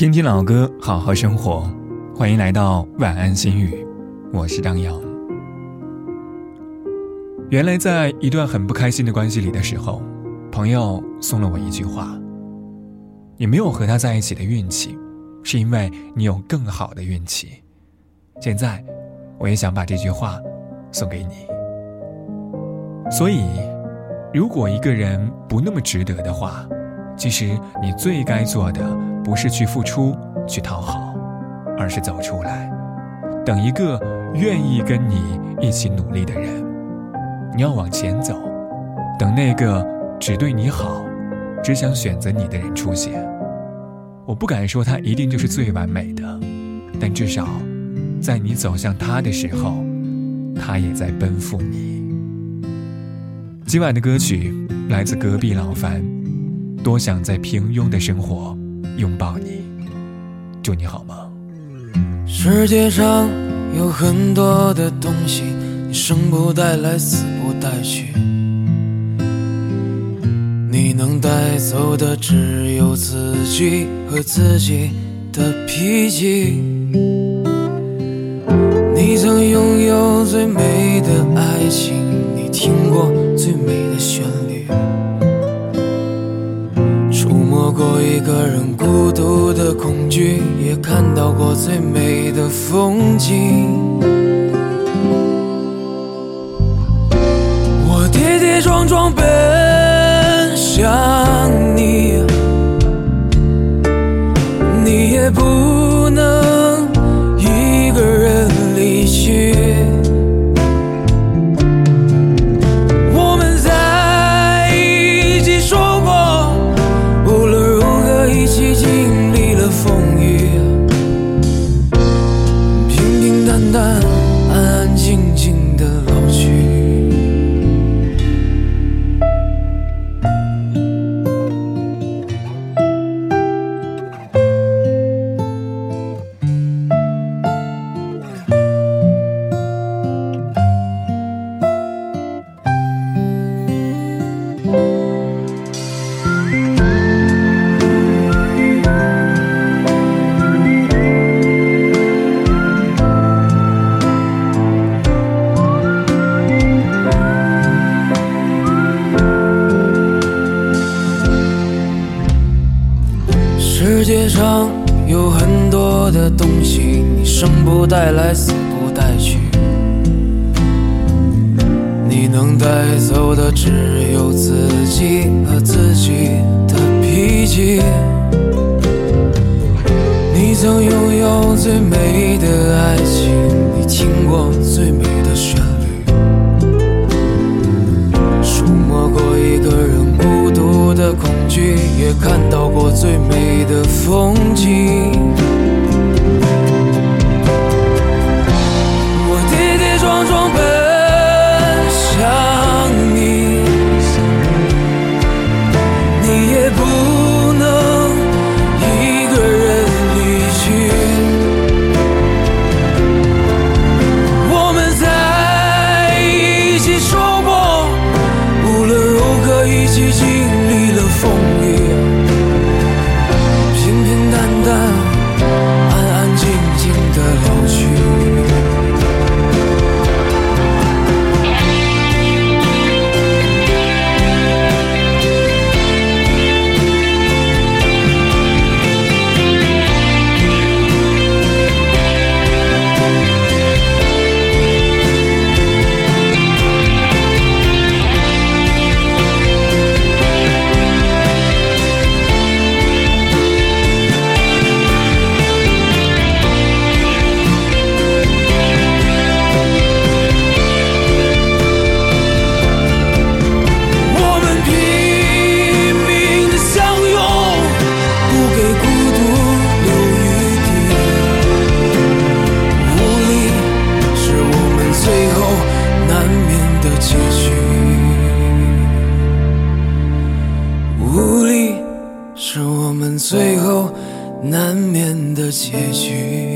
听听老歌，好好生活。欢迎来到晚安心语，我是张扬。原来在一段很不开心的关系里的时候，朋友送了我一句话：“你没有和他在一起的运气，是因为你有更好的运气。”现在，我也想把这句话送给你。所以，如果一个人不那么值得的话，其实你最该做的不是去付出、去讨好。而是走出来，等一个愿意跟你一起努力的人。你要往前走，等那个只对你好、只想选择你的人出现。我不敢说他一定就是最完美的，但至少，在你走向他的时候，他也在奔赴你。今晚的歌曲来自隔壁老樊，多想在平庸的生活拥抱你。祝你好梦。世界上有很多的东西，你生不带来，死不带去。你能带走的只有自己和自己的脾气。你曾拥有最美的爱情，你听过最美的旋律。一个人孤独的恐惧，也看到过最美的风景。界上有很多的东西，你生不带来，死不带去。你能带走的只有自己和自己的脾气。你曾拥有最美的爱情，你听过最美的旋律，触摸过一个人孤独的恐惧，也看最美的风景。最后难免的结局。